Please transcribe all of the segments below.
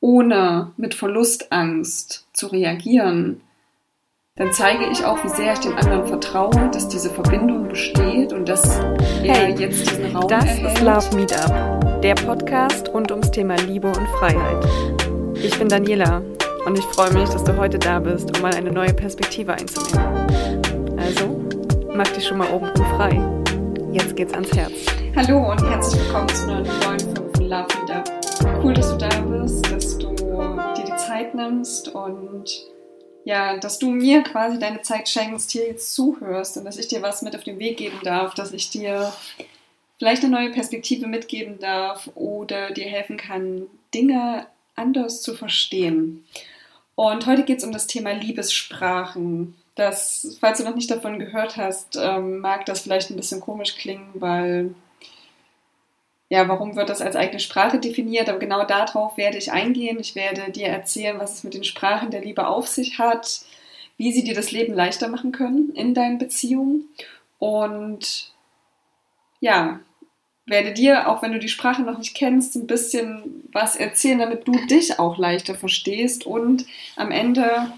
ohne mit Verlustangst zu reagieren, dann zeige ich auch, wie sehr ich dem anderen vertraue, dass diese Verbindung besteht und dass hey, er jetzt diesen Raum das erhält. Das ist Love Meetup, der Podcast rund ums Thema Liebe und Freiheit. Ich bin Daniela und ich freue mich, dass du heute da bist, um mal eine neue Perspektive einzunehmen. Also, mach dich schon mal oben frei. Jetzt geht's ans Herz. Hallo und herzlich willkommen zu einer neuen Folge von Love Meetup. Cool, dass du da bist, dass du dir die Zeit nimmst und ja, dass du mir quasi deine Zeit schenkst, hier jetzt zuhörst und dass ich dir was mit auf den Weg geben darf, dass ich dir vielleicht eine neue Perspektive mitgeben darf oder dir helfen kann, Dinge anders zu verstehen. Und heute geht es um das Thema Liebessprachen. Das, falls du noch nicht davon gehört hast, ähm, mag das vielleicht ein bisschen komisch klingen, weil ja, warum wird das als eigene Sprache definiert? Aber genau darauf werde ich eingehen. Ich werde dir erzählen, was es mit den Sprachen der Liebe auf sich hat, wie sie dir das Leben leichter machen können in deinen Beziehungen. Und ja, werde dir, auch wenn du die Sprache noch nicht kennst, ein bisschen was erzählen, damit du dich auch leichter verstehst und am Ende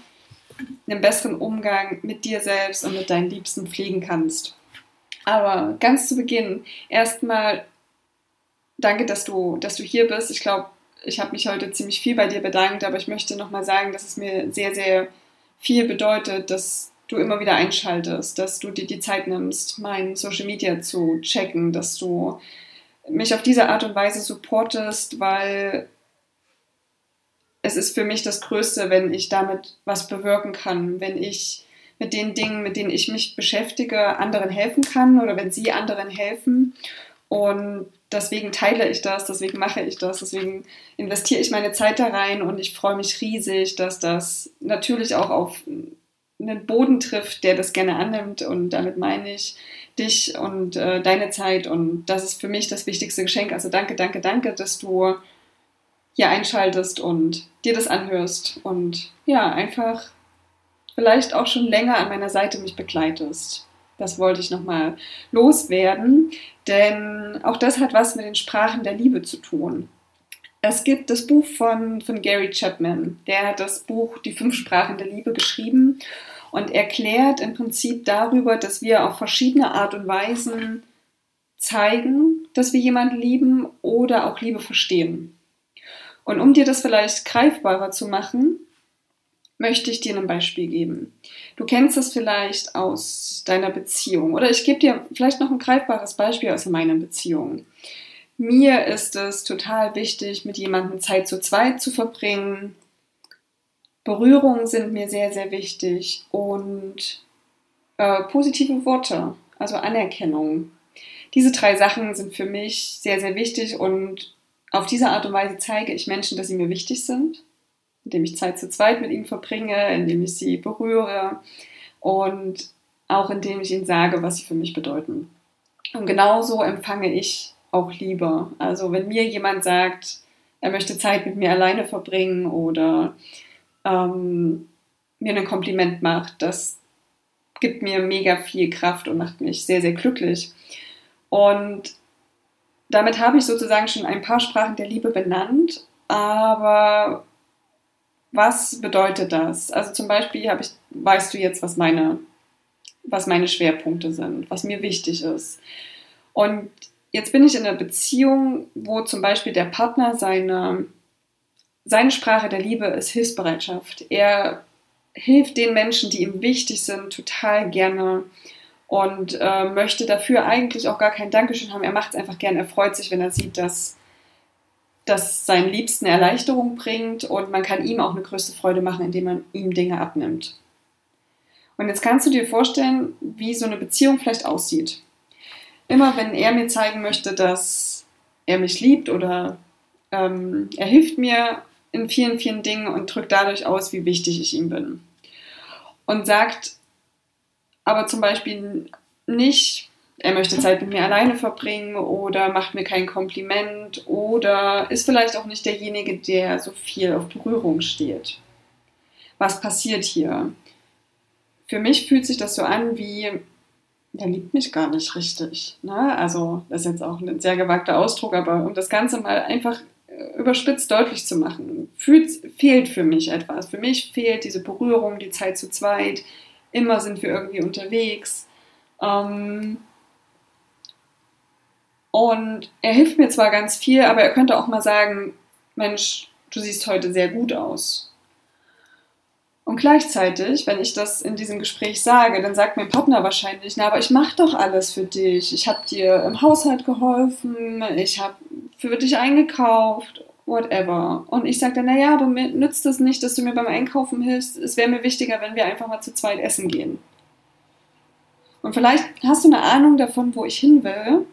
einen besseren Umgang mit dir selbst und mit deinen Liebsten pflegen kannst. Aber ganz zu Beginn erstmal danke, dass du, dass du hier bist. Ich glaube, ich habe mich heute ziemlich viel bei dir bedankt, aber ich möchte nochmal sagen, dass es mir sehr, sehr viel bedeutet, dass du immer wieder einschaltest, dass du dir die Zeit nimmst, mein Social Media zu checken, dass du mich auf diese Art und Weise supportest, weil es ist für mich das Größte, wenn ich damit was bewirken kann, wenn ich mit den Dingen, mit denen ich mich beschäftige, anderen helfen kann oder wenn sie anderen helfen. Und deswegen teile ich das, deswegen mache ich das, deswegen investiere ich meine Zeit da rein und ich freue mich riesig, dass das natürlich auch auf einen Boden trifft, der das gerne annimmt und damit meine ich dich und äh, deine Zeit und das ist für mich das wichtigste Geschenk. Also danke, danke, danke, dass du hier einschaltest und dir das anhörst und ja, einfach vielleicht auch schon länger an meiner Seite mich begleitest. Das wollte ich nochmal loswerden, denn auch das hat was mit den Sprachen der Liebe zu tun. Es gibt das Buch von, von Gary Chapman. Der hat das Buch Die fünf Sprachen der Liebe geschrieben und erklärt im Prinzip darüber, dass wir auf verschiedene Art und Weisen zeigen, dass wir jemanden lieben oder auch Liebe verstehen. Und um dir das vielleicht greifbarer zu machen, möchte ich dir ein Beispiel geben. Du kennst es vielleicht aus deiner Beziehung oder ich gebe dir vielleicht noch ein greifbares Beispiel aus meiner Beziehung. Mir ist es total wichtig, mit jemandem Zeit zu zweit zu verbringen. Berührungen sind mir sehr, sehr wichtig und äh, positive Worte, also Anerkennung. Diese drei Sachen sind für mich sehr, sehr wichtig und auf diese Art und Weise zeige ich Menschen, dass sie mir wichtig sind indem ich Zeit zu zweit mit ihnen verbringe, indem ich sie berühre und auch indem ich ihnen sage, was sie für mich bedeuten. Und genauso empfange ich auch Liebe. Also wenn mir jemand sagt, er möchte Zeit mit mir alleine verbringen oder ähm, mir ein Kompliment macht, das gibt mir mega viel Kraft und macht mich sehr, sehr glücklich. Und damit habe ich sozusagen schon ein paar Sprachen der Liebe benannt, aber was bedeutet das? Also zum Beispiel habe ich, weißt du jetzt, was meine, was meine Schwerpunkte sind, was mir wichtig ist. Und jetzt bin ich in einer Beziehung, wo zum Beispiel der Partner seine, seine Sprache der Liebe ist Hilfsbereitschaft. Er hilft den Menschen, die ihm wichtig sind, total gerne und äh, möchte dafür eigentlich auch gar kein Dankeschön haben. Er macht es einfach gerne. Er freut sich, wenn er sieht, dass das seinen Liebsten Erleichterung bringt und man kann ihm auch eine größte Freude machen, indem man ihm Dinge abnimmt. Und jetzt kannst du dir vorstellen, wie so eine Beziehung vielleicht aussieht. Immer wenn er mir zeigen möchte, dass er mich liebt oder ähm, er hilft mir in vielen, vielen Dingen und drückt dadurch aus, wie wichtig ich ihm bin. Und sagt aber zum Beispiel nicht, er möchte Zeit mit mir alleine verbringen oder macht mir kein Kompliment oder ist vielleicht auch nicht derjenige, der so viel auf Berührung steht. Was passiert hier? Für mich fühlt sich das so an wie, der liebt mich gar nicht richtig. Ne? Also, das ist jetzt auch ein sehr gewagter Ausdruck, aber um das Ganze mal einfach äh, überspitzt deutlich zu machen. fühlt, fehlt für mich etwas. Für mich fehlt diese Berührung, die Zeit zu zweit. Immer sind wir irgendwie unterwegs. Ähm, und er hilft mir zwar ganz viel, aber er könnte auch mal sagen, Mensch, du siehst heute sehr gut aus. Und gleichzeitig, wenn ich das in diesem Gespräch sage, dann sagt mein Partner wahrscheinlich, na, aber ich mache doch alles für dich. Ich habe dir im Haushalt geholfen, ich habe für dich eingekauft, whatever. Und ich sage dann, naja, aber mir nützt es nicht, dass du mir beim Einkaufen hilfst. Es wäre mir wichtiger, wenn wir einfach mal zu zweit essen gehen. Und vielleicht hast du eine Ahnung davon, wo ich hin will.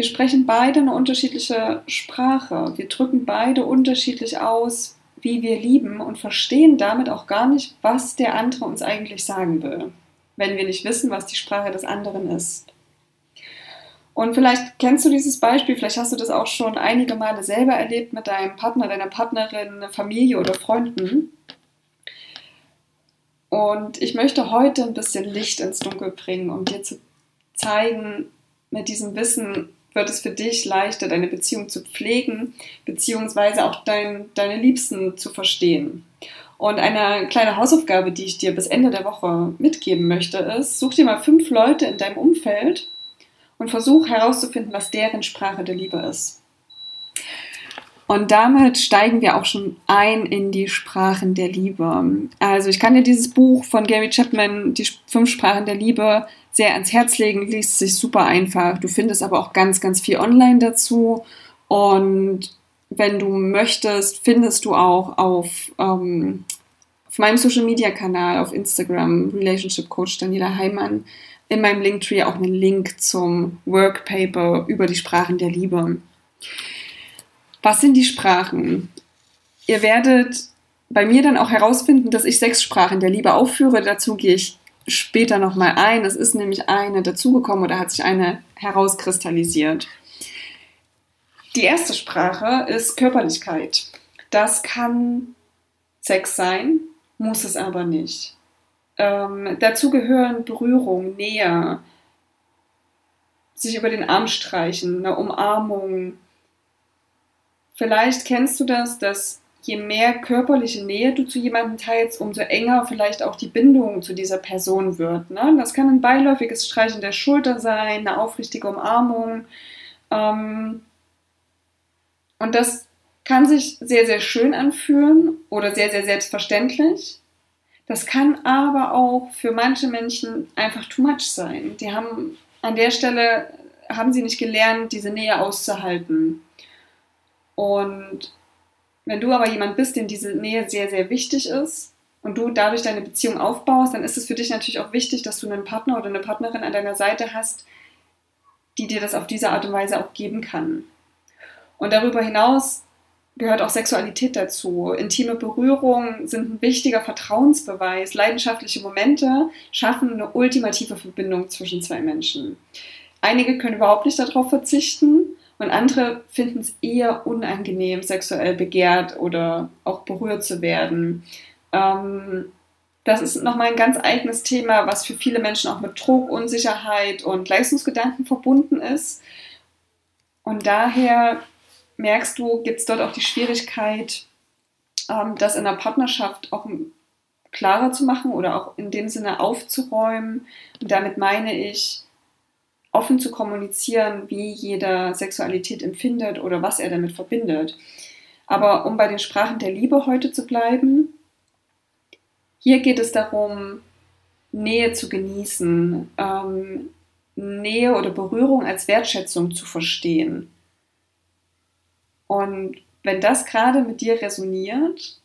Wir sprechen beide eine unterschiedliche Sprache. Wir drücken beide unterschiedlich aus, wie wir lieben und verstehen damit auch gar nicht, was der andere uns eigentlich sagen will, wenn wir nicht wissen, was die Sprache des anderen ist. Und vielleicht kennst du dieses Beispiel, vielleicht hast du das auch schon einige Male selber erlebt mit deinem Partner, deiner Partnerin, Familie oder Freunden. Und ich möchte heute ein bisschen Licht ins Dunkel bringen, um dir zu zeigen, mit diesem Wissen, wird es für dich leichter, deine Beziehung zu pflegen, beziehungsweise auch dein, deine Liebsten zu verstehen. Und eine kleine Hausaufgabe, die ich dir bis Ende der Woche mitgeben möchte, ist, such dir mal fünf Leute in deinem Umfeld und versuch herauszufinden, was deren Sprache der Liebe ist. Und damit steigen wir auch schon ein in die Sprachen der Liebe. Also ich kann dir dieses Buch von Gary Chapman, die fünf Sprachen der Liebe, sehr ans Herz legen, liest sich super einfach. Du findest aber auch ganz, ganz viel online dazu. Und wenn du möchtest, findest du auch auf, ähm, auf meinem Social Media Kanal, auf Instagram, Relationship Coach Daniela Heimann, in meinem Linktree auch einen Link zum Workpaper über die Sprachen der Liebe. Was sind die Sprachen? Ihr werdet bei mir dann auch herausfinden, dass ich sechs Sprachen der Liebe aufführe. Dazu gehe ich später nochmal ein. Es ist nämlich eine dazugekommen oder hat sich eine herauskristallisiert. Die erste Sprache ist Körperlichkeit. Das kann Sex sein, muss es aber nicht. Ähm, dazu gehören Berührung, Nähe, sich über den Arm streichen, eine Umarmung. Vielleicht kennst du das, dass je mehr körperliche Nähe du zu jemandem teilst, umso enger vielleicht auch die Bindung zu dieser Person wird. Ne? Das kann ein beiläufiges Streichen der Schulter sein, eine aufrichtige Umarmung. Ähm, und das kann sich sehr, sehr schön anfühlen oder sehr, sehr selbstverständlich. Das kann aber auch für manche Menschen einfach too much sein. Die haben an der Stelle, haben sie nicht gelernt, diese Nähe auszuhalten. Und wenn du aber jemand bist, dem diese Nähe sehr, sehr wichtig ist und du dadurch deine Beziehung aufbaust, dann ist es für dich natürlich auch wichtig, dass du einen Partner oder eine Partnerin an deiner Seite hast, die dir das auf diese Art und Weise auch geben kann. Und darüber hinaus gehört auch Sexualität dazu. Intime Berührungen sind ein wichtiger Vertrauensbeweis. Leidenschaftliche Momente schaffen eine ultimative Verbindung zwischen zwei Menschen. Einige können überhaupt nicht darauf verzichten und andere finden es eher unangenehm, sexuell begehrt oder auch berührt zu werden. Ähm, das ist nochmal ein ganz eigenes Thema, was für viele Menschen auch mit Druck, Unsicherheit und Leistungsgedanken verbunden ist. Und daher merkst du, gibt es dort auch die Schwierigkeit, ähm, das in der Partnerschaft auch klarer zu machen oder auch in dem Sinne aufzuräumen. Und damit meine ich, offen zu kommunizieren, wie jeder Sexualität empfindet oder was er damit verbindet. Aber um bei den Sprachen der Liebe heute zu bleiben, hier geht es darum, Nähe zu genießen, ähm, Nähe oder Berührung als Wertschätzung zu verstehen. Und wenn das gerade mit dir resoniert,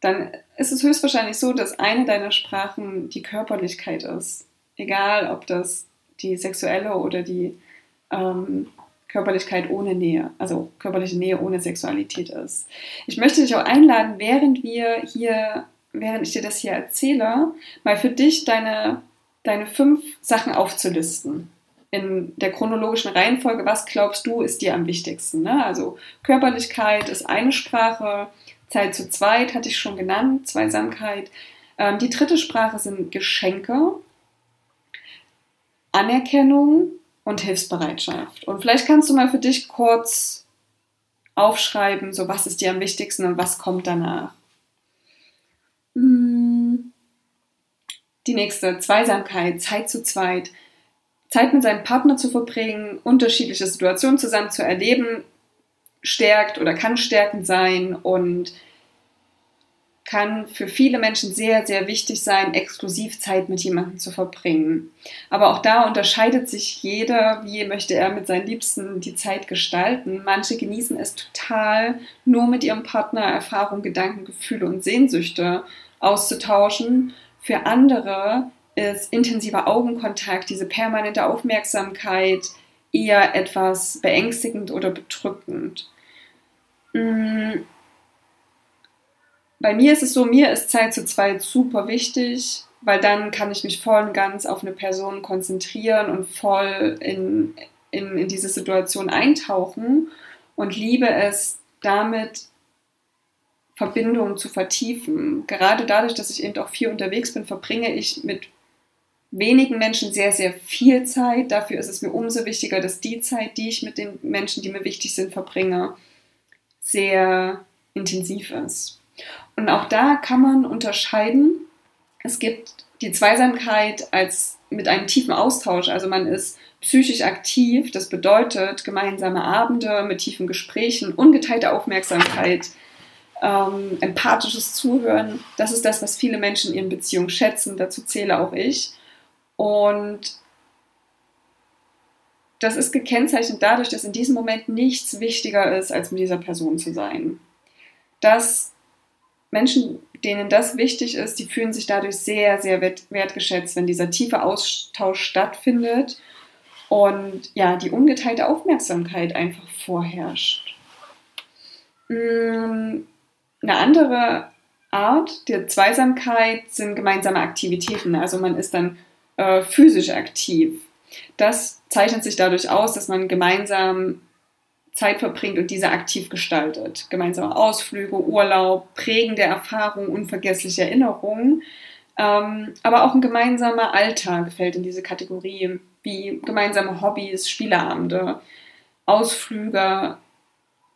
dann ist es höchstwahrscheinlich so, dass eine deiner Sprachen die Körperlichkeit ist. Egal, ob das die sexuelle oder die ähm, Körperlichkeit ohne Nähe, also körperliche Nähe ohne Sexualität ist. Ich möchte dich auch einladen, während wir hier, während ich dir das hier erzähle, mal für dich deine, deine fünf Sachen aufzulisten. In der chronologischen Reihenfolge, was glaubst du, ist dir am wichtigsten? Ne? Also Körperlichkeit ist eine Sprache, Zeit zu zweit hatte ich schon genannt, Zweisamkeit. Ähm, die dritte Sprache sind Geschenke, Anerkennung und Hilfsbereitschaft. Und vielleicht kannst du mal für dich kurz aufschreiben, so was ist dir am wichtigsten und was kommt danach. Hm. Die nächste, Zweisamkeit, Zeit zu zweit. Zeit mit seinem Partner zu verbringen, unterschiedliche Situationen zusammen zu erleben, stärkt oder kann stärkend sein und kann für viele Menschen sehr, sehr wichtig sein, exklusiv Zeit mit jemandem zu verbringen. Aber auch da unterscheidet sich jeder, wie möchte er mit seinen Liebsten die Zeit gestalten. Manche genießen es total, nur mit ihrem Partner Erfahrungen, Gedanken, Gefühle und Sehnsüchte auszutauschen. Für andere ist intensiver Augenkontakt, diese permanente Aufmerksamkeit eher etwas beängstigend oder bedrückend. Mm. Bei mir ist es so, mir ist Zeit zu zweit super wichtig, weil dann kann ich mich voll und ganz auf eine Person konzentrieren und voll in, in, in diese Situation eintauchen und liebe es damit, Verbindungen zu vertiefen. Gerade dadurch, dass ich eben auch viel unterwegs bin, verbringe ich mit wenigen Menschen sehr, sehr viel Zeit. Dafür ist es mir umso wichtiger, dass die Zeit, die ich mit den Menschen, die mir wichtig sind, verbringe, sehr intensiv ist. Und auch da kann man unterscheiden. Es gibt die Zweisamkeit als mit einem tiefen Austausch. Also man ist psychisch aktiv. Das bedeutet gemeinsame Abende mit tiefen Gesprächen, ungeteilte Aufmerksamkeit, ähm, empathisches Zuhören. Das ist das, was viele Menschen in ihren Beziehungen schätzen. Dazu zähle auch ich. Und das ist gekennzeichnet dadurch, dass in diesem Moment nichts wichtiger ist, als mit dieser Person zu sein. Dass Menschen, denen das wichtig ist, die fühlen sich dadurch sehr, sehr wertgeschätzt, wenn dieser tiefe Austausch stattfindet und ja, die ungeteilte Aufmerksamkeit einfach vorherrscht. Mm, eine andere Art der Zweisamkeit sind gemeinsame Aktivitäten. Also man ist dann äh, physisch aktiv. Das zeichnet sich dadurch aus, dass man gemeinsam Zeit verbringt und diese aktiv gestaltet. Gemeinsame Ausflüge, Urlaub, prägende Erfahrungen, unvergessliche Erinnerungen. Ähm, aber auch ein gemeinsamer Alltag fällt in diese Kategorie, wie gemeinsame Hobbys, Spieleabende, Ausflüge.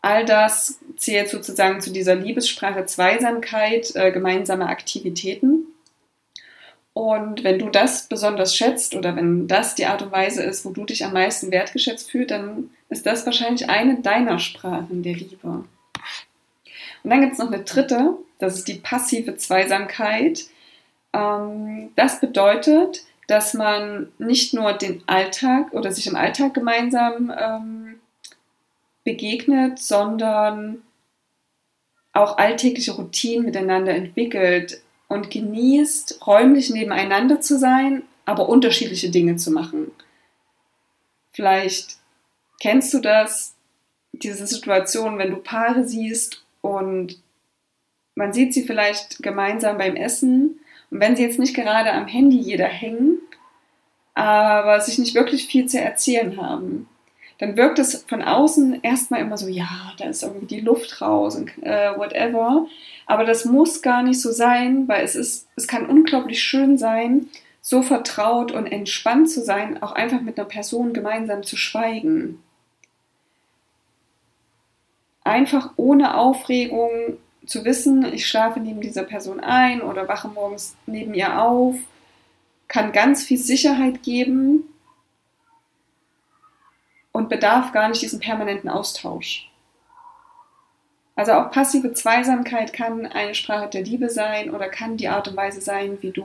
All das zählt sozusagen zu dieser Liebessprache Zweisamkeit, äh, gemeinsame Aktivitäten. Und wenn du das besonders schätzt oder wenn das die Art und Weise ist, wo du dich am meisten wertgeschätzt fühlst, dann ist das wahrscheinlich eine deiner Sprachen der Liebe. Und dann gibt es noch eine dritte, das ist die passive Zweisamkeit. Ähm, das bedeutet, dass man nicht nur den Alltag oder sich im Alltag gemeinsam ähm, begegnet, sondern auch alltägliche Routinen miteinander entwickelt, und genießt, räumlich nebeneinander zu sein, aber unterschiedliche Dinge zu machen. Vielleicht kennst du das, diese Situation, wenn du Paare siehst und man sieht sie vielleicht gemeinsam beim Essen und wenn sie jetzt nicht gerade am Handy jeder hängen, aber sich nicht wirklich viel zu erzählen haben, dann wirkt es von außen erstmal immer so, ja, da ist irgendwie die Luft raus und äh, whatever. Aber das muss gar nicht so sein, weil es ist, es kann unglaublich schön sein, so vertraut und entspannt zu sein, auch einfach mit einer Person gemeinsam zu schweigen. Einfach ohne Aufregung zu wissen, ich schlafe neben dieser Person ein oder wache morgens neben ihr auf, kann ganz viel Sicherheit geben und bedarf gar nicht diesen permanenten Austausch. Also auch passive Zweisamkeit kann eine Sprache der Liebe sein oder kann die Art und Weise sein, wie du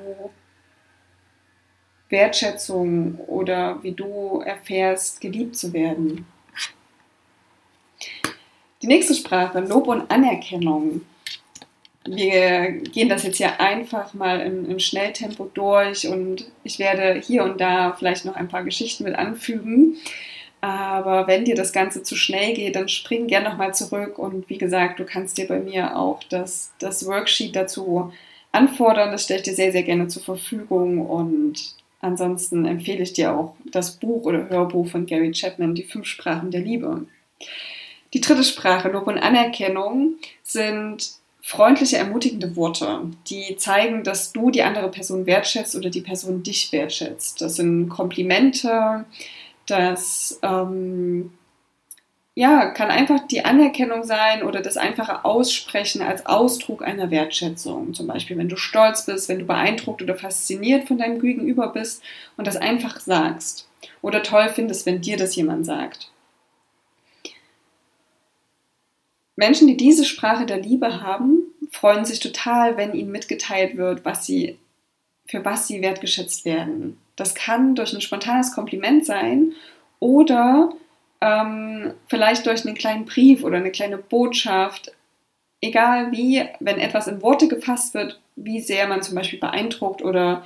Wertschätzung oder wie du erfährst, geliebt zu werden. Die nächste Sprache, Lob und Anerkennung. Wir gehen das jetzt hier einfach mal im, im, Schnelltempo durch und ich werde hier und da vielleicht noch ein paar Geschichten mit anfügen. Aber wenn dir das Ganze zu schnell geht, dann spring gerne nochmal zurück. Und wie gesagt, du kannst dir bei mir auch das, das Worksheet dazu anfordern. Das stelle ich dir sehr, sehr gerne zur Verfügung. Und ansonsten empfehle ich dir auch das Buch oder Hörbuch von Gary Chapman, Die fünf Sprachen der Liebe. Die dritte Sprache, Lob und Anerkennung, sind freundliche, ermutigende Worte, die zeigen, dass du die andere Person wertschätzt oder die Person dich wertschätzt. Das sind Komplimente, dass ähm, ja, kann einfach die Anerkennung sein oder das einfache Aussprechen als Ausdruck einer Wertschätzung. Zum Beispiel, wenn du stolz bist, wenn du beeindruckt oder fasziniert von deinem Gegenüber bist und das einfach sagst. Oder toll findest, wenn dir das jemand sagt. Menschen, die diese Sprache der Liebe haben, freuen sich total, wenn ihnen mitgeteilt wird, was sie, für was sie wertgeschätzt werden. Das kann durch ein spontanes Kompliment sein oder ähm, vielleicht durch einen kleinen Brief oder eine kleine Botschaft, egal wie, wenn etwas in Worte gefasst wird, wie sehr man zum Beispiel beeindruckt oder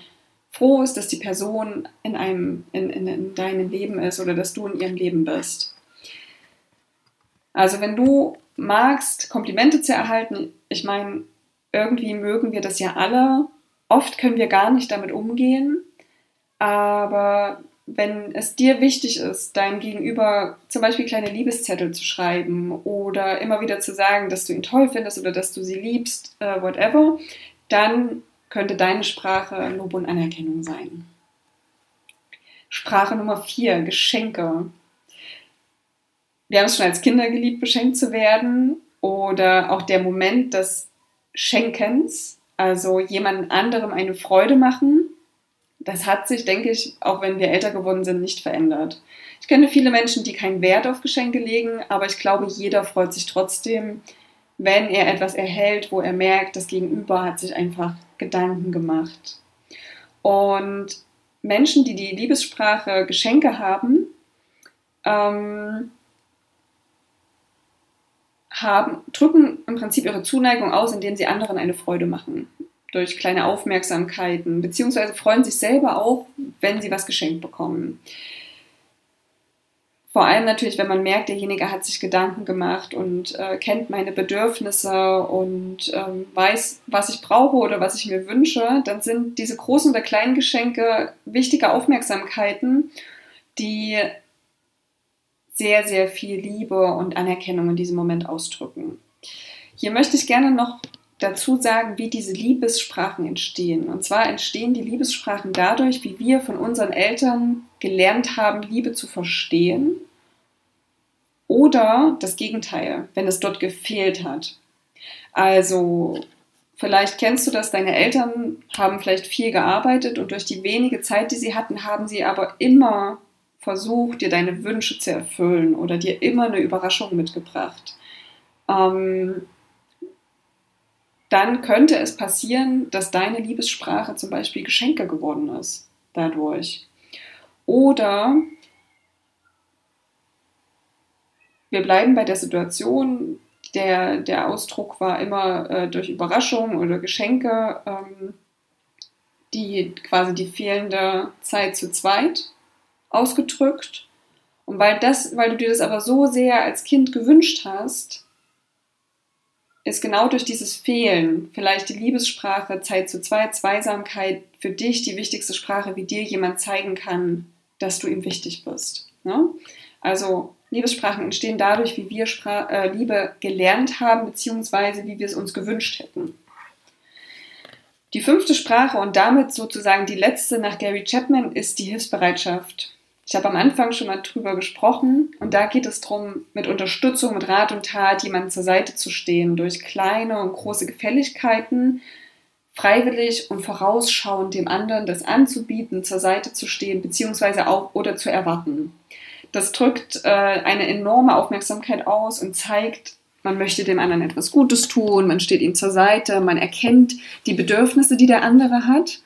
froh ist, dass die Person in, einem, in, in, in deinem Leben ist oder dass du in ihrem Leben bist. Also wenn du magst, Komplimente zu erhalten, ich meine, irgendwie mögen wir das ja alle. Oft können wir gar nicht damit umgehen, aber wenn es dir wichtig ist, deinem Gegenüber zum Beispiel kleine Liebeszettel zu schreiben oder immer wieder zu sagen, dass du ihn toll findest oder dass du sie liebst, äh, whatever, dann könnte deine Sprache Lob und Anerkennung sein. Sprache Nummer vier, Geschenke. Wir haben es schon als Kinder geliebt, beschenkt zu werden oder auch der Moment des Schenkens, also jemand anderem eine Freude machen das hat sich, denke ich, auch wenn wir älter geworden sind, nicht verändert. Ich kenne viele Menschen, die keinen Wert auf Geschenke legen, aber ich glaube, jeder freut sich trotzdem, wenn er etwas erhält, wo er merkt, das Gegenüber hat sich einfach Gedanken gemacht. Und Menschen, die die Liebessprache Geschenke haben, ähm, haben, drücken im Prinzip ihre Zuneigung aus, indem sie anderen eine Freude machen durch kleine Aufmerksamkeiten, beziehungsweise freuen sich selber auch, wenn sie was geschenkt bekommen. Vor allem natürlich, wenn man merkt, derjenige hat sich Gedanken gemacht und äh, kennt meine Bedürfnisse und ähm, weiß, was ich brauche oder was ich mir wünsche, dann sind diese großen oder kleinen Geschenke wichtige Aufmerksamkeiten, die sehr, sehr viel Liebe und Anerkennung in diesem Moment ausdrücken. Hier möchte ich gerne noch dazu sagen, wie diese Liebessprachen entstehen. Und zwar entstehen die Liebessprachen dadurch, wie wir von unseren Eltern gelernt haben, Liebe zu verstehen. Oder das Gegenteil, wenn es dort gefehlt hat. Also vielleicht kennst du das, deine Eltern haben vielleicht viel gearbeitet und durch die wenige Zeit, die sie hatten, haben sie aber immer versucht, dir deine Wünsche zu erfüllen oder dir immer eine Überraschung mitgebracht. Ähm, dann könnte es passieren, dass deine Liebessprache zum Beispiel Geschenke geworden ist dadurch. Oder wir bleiben bei der Situation, der, der Ausdruck war immer äh, durch Überraschung oder Geschenke, ähm, die quasi die fehlende Zeit zu zweit ausgedrückt. Und weil, das, weil du dir das aber so sehr als Kind gewünscht hast, ist genau durch dieses Fehlen, vielleicht die Liebessprache, Zeit zu zweit, Zweisamkeit für dich die wichtigste Sprache, wie dir jemand zeigen kann, dass du ihm wichtig bist. Ne? Also Liebessprachen entstehen dadurch, wie wir Spra äh, Liebe gelernt haben, beziehungsweise wie wir es uns gewünscht hätten. Die fünfte Sprache und damit sozusagen die letzte nach Gary Chapman ist die Hilfsbereitschaft. Ich habe am Anfang schon mal drüber gesprochen und da geht es darum, mit Unterstützung, mit Rat und Tat jemandem zur Seite zu stehen, durch kleine und große Gefälligkeiten, freiwillig und vorausschauend dem anderen das anzubieten, zur Seite zu stehen, beziehungsweise auch oder zu erwarten. Das drückt äh, eine enorme Aufmerksamkeit aus und zeigt, man möchte dem anderen etwas Gutes tun, man steht ihm zur Seite, man erkennt die Bedürfnisse, die der andere hat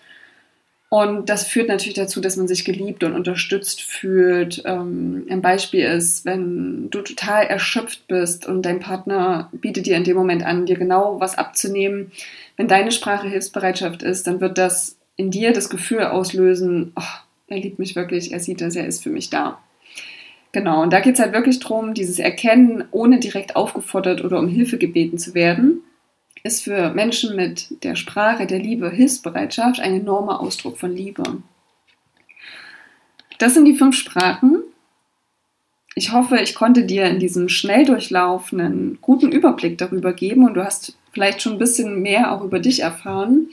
und das führt natürlich dazu, dass man sich geliebt und unterstützt fühlt. Ähm, ein Beispiel ist, wenn du total erschöpft bist und dein Partner bietet dir in dem Moment an, dir genau was abzunehmen. Wenn deine Sprache Hilfsbereitschaft ist, dann wird das in dir das Gefühl auslösen, oh, er liebt mich wirklich, er sieht das, er ist für mich da. Genau, und da geht es halt wirklich darum, dieses Erkennen, ohne direkt aufgefordert oder um Hilfe gebeten zu werden ist für Menschen mit der Sprache der Liebe Hilfsbereitschaft ein enormer Ausdruck von Liebe. Das sind die fünf Sprachen. Ich hoffe, ich konnte dir in diesem Schnelldurchlauf einen guten Überblick darüber geben und du hast vielleicht schon ein bisschen mehr auch über dich erfahren.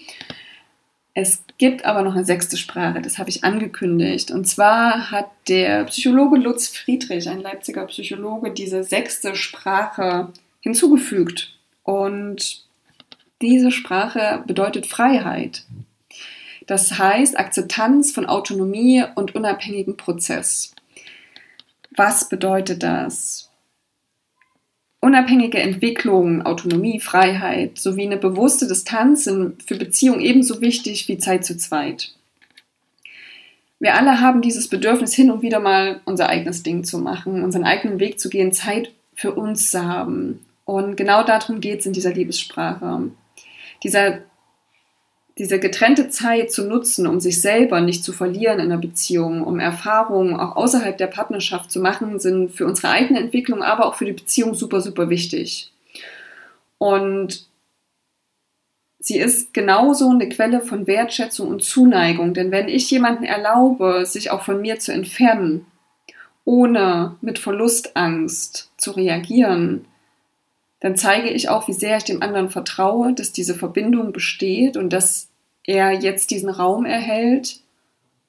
Es gibt aber noch eine sechste Sprache, das habe ich angekündigt. Und zwar hat der Psychologe Lutz Friedrich, ein Leipziger Psychologe, diese sechste Sprache hinzugefügt. Und diese Sprache bedeutet Freiheit. Das heißt Akzeptanz von Autonomie und unabhängigen Prozess. Was bedeutet das? Unabhängige Entwicklung, Autonomie, Freiheit sowie eine bewusste Distanz sind für Beziehungen ebenso wichtig wie Zeit zu zweit. Wir alle haben dieses Bedürfnis, hin und wieder mal unser eigenes Ding zu machen, unseren eigenen Weg zu gehen, Zeit für uns zu haben. Und genau darum geht es in dieser Liebessprache. Dieser diese getrennte Zeit zu nutzen, um sich selber nicht zu verlieren in einer Beziehung, um Erfahrungen auch außerhalb der Partnerschaft zu machen, sind für unsere eigene Entwicklung, aber auch für die Beziehung super, super wichtig. Und sie ist genauso eine Quelle von Wertschätzung und Zuneigung, denn wenn ich jemanden erlaube, sich auch von mir zu entfernen, ohne mit Verlustangst zu reagieren, dann zeige ich auch, wie sehr ich dem anderen vertraue, dass diese Verbindung besteht und dass er jetzt diesen Raum erhält,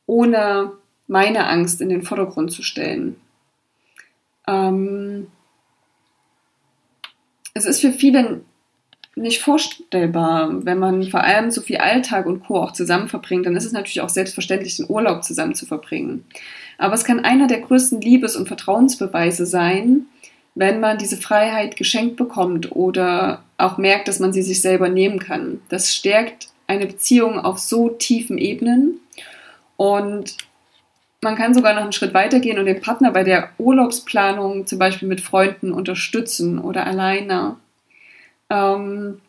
ohne meine Angst in den Vordergrund zu stellen. Ähm es ist für viele nicht vorstellbar, wenn man vor allem so viel Alltag und Co. auch zusammen verbringt, dann ist es natürlich auch selbstverständlich, den Urlaub zusammen zu verbringen. Aber es kann einer der größten Liebes- und Vertrauensbeweise sein, wenn man diese Freiheit geschenkt bekommt oder auch merkt, dass man sie sich selber nehmen kann. Das stärkt eine Beziehung auf so tiefen Ebenen. Und man kann sogar noch einen Schritt weitergehen und den Partner bei der Urlaubsplanung zum Beispiel mit Freunden unterstützen oder alleine. Ähm,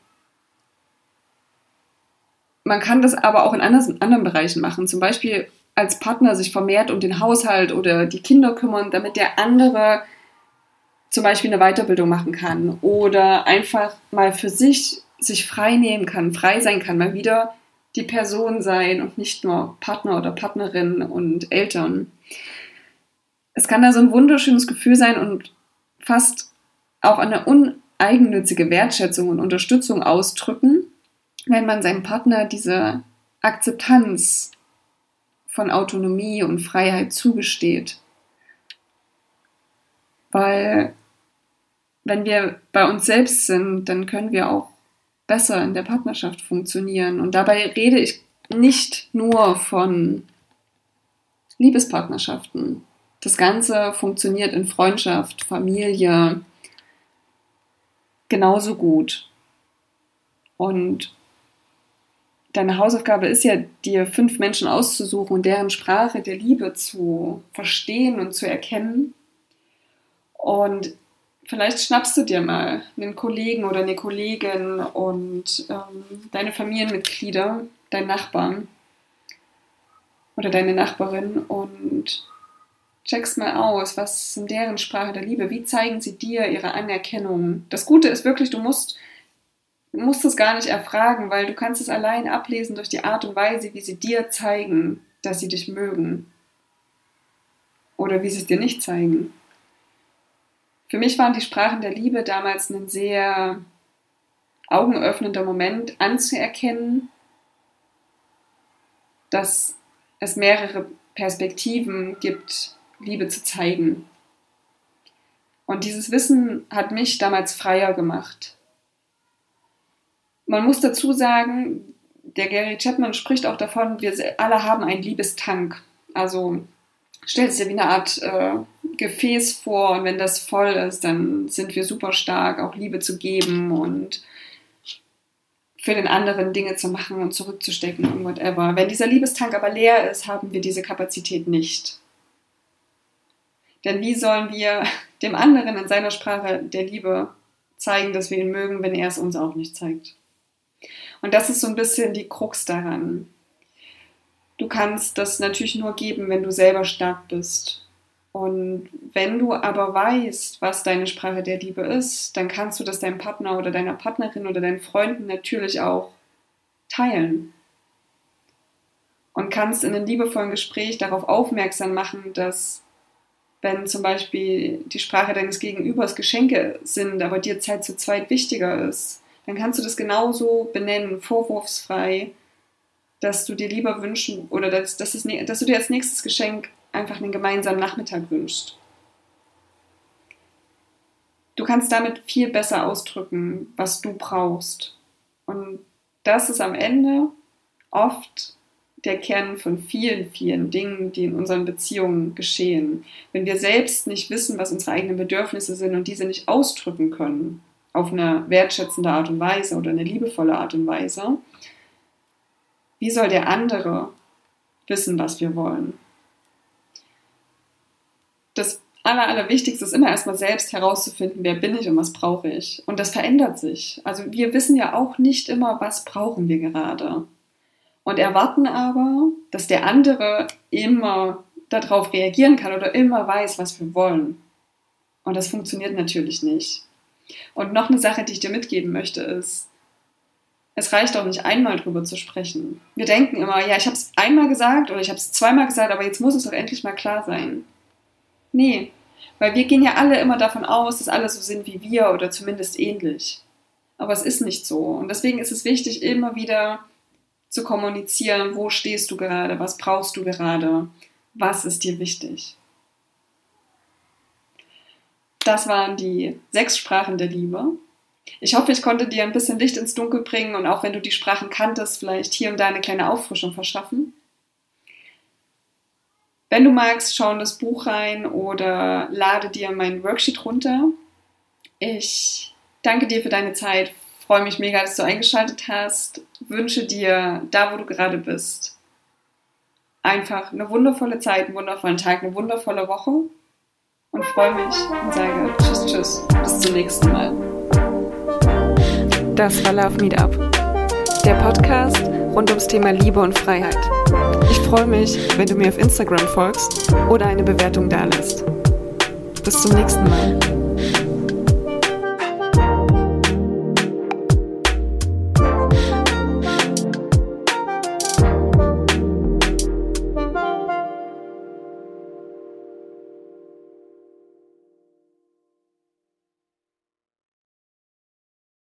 man kann das aber auch in anderen, anderen Bereichen machen. Zum Beispiel als Partner sich vermehrt um den Haushalt oder die Kinder kümmern, damit der andere zum Beispiel eine Weiterbildung machen kann oder einfach mal für sich sich frei nehmen kann, frei sein kann, mal wieder die Person sein und nicht nur Partner oder Partnerin und Eltern. Es kann da so ein wunderschönes Gefühl sein und fast auch eine uneigennützige Wertschätzung und Unterstützung ausdrücken, wenn man seinem Partner diese Akzeptanz von Autonomie und Freiheit zugesteht. Weil wenn wir bei uns selbst sind, dann können wir auch besser in der Partnerschaft funktionieren. Und dabei rede ich nicht nur von Liebespartnerschaften. Das Ganze funktioniert in Freundschaft, Familie genauso gut. Und deine Hausaufgabe ist ja, dir fünf Menschen auszusuchen und deren Sprache der Liebe zu verstehen und zu erkennen. Und vielleicht schnappst du dir mal einen Kollegen oder eine Kollegin und ähm, deine Familienmitglieder, deinen Nachbarn oder deine Nachbarin und checkst mal aus, was ist in deren Sprache der Liebe, wie zeigen sie dir ihre Anerkennung. Das Gute ist wirklich, du musst, du musst es gar nicht erfragen, weil du kannst es allein ablesen durch die Art und Weise, wie sie dir zeigen, dass sie dich mögen. Oder wie sie es dir nicht zeigen. Für mich waren die Sprachen der Liebe damals ein sehr augenöffnender Moment anzuerkennen, dass es mehrere Perspektiven gibt, Liebe zu zeigen. Und dieses Wissen hat mich damals freier gemacht. Man muss dazu sagen, der Gary Chapman spricht auch davon, wir alle haben einen Liebestank. Also stellt sich ja wie eine Art äh, Gefäß vor und wenn das voll ist, dann sind wir super stark, auch Liebe zu geben und für den anderen Dinge zu machen und zurückzustecken und whatever. Wenn dieser Liebestank aber leer ist, haben wir diese Kapazität nicht. Denn wie sollen wir dem anderen in seiner Sprache der Liebe zeigen, dass wir ihn mögen, wenn er es uns auch nicht zeigt? Und das ist so ein bisschen die Krux daran. Du kannst das natürlich nur geben, wenn du selber stark bist. Und wenn du aber weißt, was deine Sprache der Liebe ist, dann kannst du das deinem Partner oder deiner Partnerin oder deinen Freunden natürlich auch teilen. Und kannst in einem liebevollen Gespräch darauf aufmerksam machen, dass wenn zum Beispiel die Sprache deines Gegenübers Geschenke sind, aber dir Zeit zu zweit wichtiger ist, dann kannst du das genauso benennen, vorwurfsfrei dass du dir lieber wünschen oder dass, dass, es, dass du dir als nächstes Geschenk einfach einen gemeinsamen Nachmittag wünschst. Du kannst damit viel besser ausdrücken, was du brauchst. Und das ist am Ende oft der Kern von vielen, vielen Dingen, die in unseren Beziehungen geschehen. Wenn wir selbst nicht wissen, was unsere eigenen Bedürfnisse sind und diese nicht ausdrücken können, auf eine wertschätzende Art und Weise oder eine liebevolle Art und Weise, wie soll der andere wissen, was wir wollen? Das Aller, Allerwichtigste ist immer erstmal selbst herauszufinden, wer bin ich und was brauche ich. Und das verändert sich. Also wir wissen ja auch nicht immer, was brauchen wir gerade. Und erwarten aber, dass der andere immer darauf reagieren kann oder immer weiß, was wir wollen. Und das funktioniert natürlich nicht. Und noch eine Sache, die ich dir mitgeben möchte, ist, es reicht auch nicht einmal drüber zu sprechen. Wir denken immer, ja, ich habe es einmal gesagt oder ich habe es zweimal gesagt, aber jetzt muss es doch endlich mal klar sein. Nee, weil wir gehen ja alle immer davon aus, dass alle so sind wie wir oder zumindest ähnlich. Aber es ist nicht so. Und deswegen ist es wichtig, immer wieder zu kommunizieren, wo stehst du gerade, was brauchst du gerade, was ist dir wichtig. Das waren die sechs Sprachen der Liebe. Ich hoffe, ich konnte dir ein bisschen Licht ins Dunkel bringen und auch wenn du die Sprachen kanntest, vielleicht hier und da eine kleine Auffrischung verschaffen. Wenn du magst, schau in das Buch rein oder lade dir mein Worksheet runter. Ich danke dir für deine Zeit, freue mich mega, dass du eingeschaltet hast, wünsche dir da, wo du gerade bist, einfach eine wundervolle Zeit, einen wundervollen Tag, eine wundervolle Woche und freue mich und sage Tschüss, Tschüss, bis zum nächsten Mal. Das war Love Meetup, der Podcast rund ums Thema Liebe und Freiheit. Ich freue mich, wenn du mir auf Instagram folgst oder eine Bewertung dalässt. Bis zum nächsten Mal.